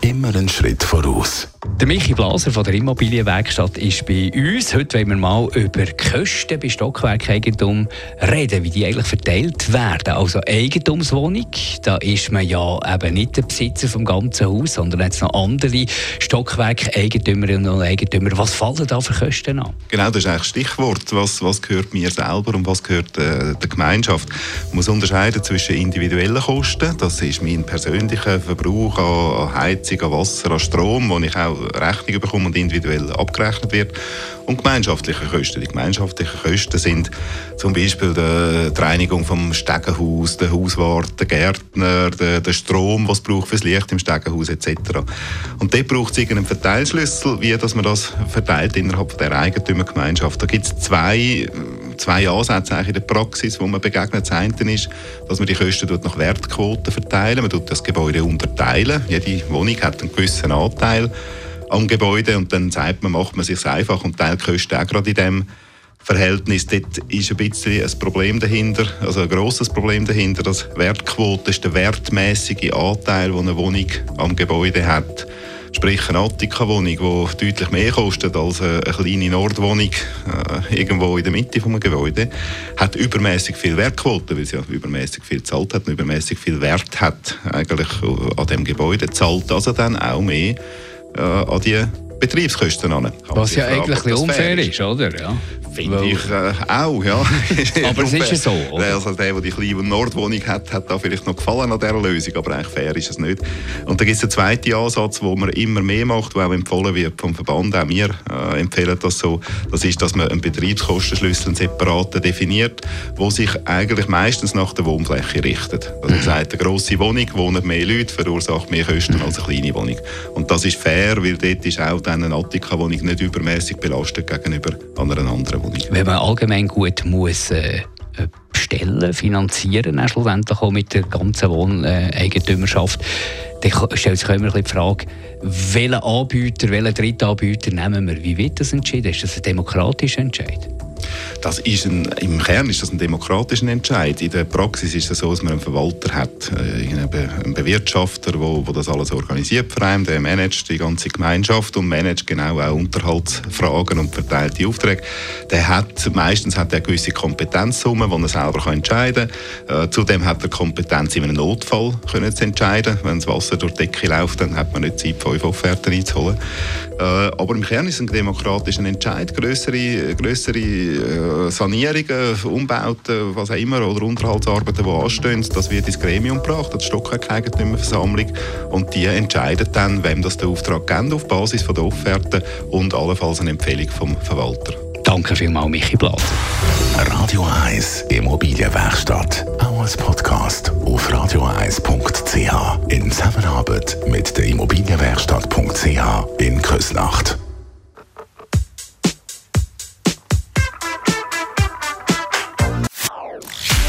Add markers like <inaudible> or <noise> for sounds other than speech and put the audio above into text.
Immer einen Schritt voraus. Der Michi Blaser von der Immobilienwerkstatt ist bei uns. Heute wollen wir mal über Kosten bei Stockwerkeigentum reden, wie die eigentlich verteilt werden. Also Eigentumswohnung, da ist man ja eben nicht der Besitzer vom ganzen Haus, sondern jetzt noch andere Stockwerkeigentümerinnen und Eigentümer. Was fallen da für Kosten an? Genau, das ist eigentlich das Stichwort. Was, was gehört mir selber und was gehört äh, der Gemeinschaft? Man muss unterscheiden zwischen individuellen Kosten, das ist mein persönlicher Verbrauch an Heizung, an Wasser, an Strom, wo ich auch Rechnung bekommen und individuell abgerechnet wird. Und gemeinschaftliche Kosten. Die gemeinschaftlichen Kosten sind zum Beispiel die, Reinigung vom Stegenhaus, der Hauswart, der Gärtner, der, der Strom, was braucht fürs Licht im Stegenhaus etc. Und dort braucht es einen Verteilschlüssel, wie dass man das verteilt innerhalb der Eigentümergemeinschaft. Da gibt es zwei zwei Ansätze in der Praxis, wo man begegnet. Das eine ist, dass man die Kosten nach Wertquoten verteilen. Man tut das Gebäude unterteilen. Jede Wohnung hat einen gewissen Anteil am Gebäude und dann sagt man, macht man sich einfach und teilt die Kosten auch gerade in dem Verhältnis. Dort ist ein bisschen ein Problem dahinter, also ein grosses Problem dahinter. Das Wertquote ist der wertmäßige Anteil, den eine Wohnung am Gebäude hat. Sprich eine Attika-Wohnung, die deutlich mehr kostet als eine kleine Nordwohnung äh, irgendwo in der Mitte des Gebäudes, hat übermäßig viel Wertquote, weil sie ja übermäßig viel zahlt hat und übermäßig viel Wert hat eigentlich an dem Gebäude, zahlt also dann auch mehr äh, an die Betriebskosten an. Was ja eigentlich unfair ist, oder? Ja. Finde ich äh, auch, ja. <laughs> aber es ist ja so, oder? Also der, der die kleine Nordwohnung hat, hat da vielleicht noch gefallen an dieser Lösung, aber eigentlich fair ist es nicht. Und da gibt es einen zweiten Ansatz, wo man immer mehr macht, der auch empfohlen wird vom Verband, auch wir äh, empfehlen das so, das ist, dass man einen Betriebskostenschlüssel einen separaten definiert, wo sich eigentlich meistens nach der Wohnfläche richtet. Also man sagt, eine grosse Wohnung wohnen mehr Leute, verursacht mehr Kosten als eine kleine Wohnung. Und das ist fair, weil dort ist auch dann eine Attika-Wohnung nicht übermäßig belastet gegenüber einer anderen Wohnung. Wenn man allgemein gut muss äh, bestellen, finanzieren, auch schlussendlich auch mit der ganzen Wohneigentümerschaft, dann stellt sich immer die Frage, welchen Anbieter, welchen Drittanbieter nehmen wir? Wie wird das entschieden? Ist das ein demokratischer Entscheid? Das ist ein, Im Kern ist das ein demokratischer Entscheid. In der Praxis ist es so, dass man einen Verwalter hat, äh, einen Bewirtschafter, der das alles organisiert für einen, der managt die ganze Gemeinschaft und managt genau auch Unterhaltsfragen und verteilt die Aufträge. Der hat, meistens hat er gewisse Kompetenzsummen, die er selber entscheiden kann. Äh, zudem hat er Kompetenz, in einem Notfall können zu entscheiden. Wenn das Wasser durch die Decke läuft, dann hat man nicht Zeit, fünf Offerten einzuholen. Äh, aber im Kern ist es ein demokratischer Entscheid. Größere, größere äh, Sanierungen, Umbauten, was auch immer, oder Unterhaltsarbeiten, die anstehen, das wird ins Gremium gebracht, die Stockwerkeigentümerversammlung. Und die entscheiden dann, wem das der Auftrag gibt, auf Basis von der Offerte und allenfalls eine Empfehlung vom Verwalter. Danke vielmals, Michi Blatt. Radio 1 Immobilienwerkstatt. Auch als Podcast auf radio1.ch. In Zusammenarbeit mit der Immobilienwerkstatt.ch in Küsnacht.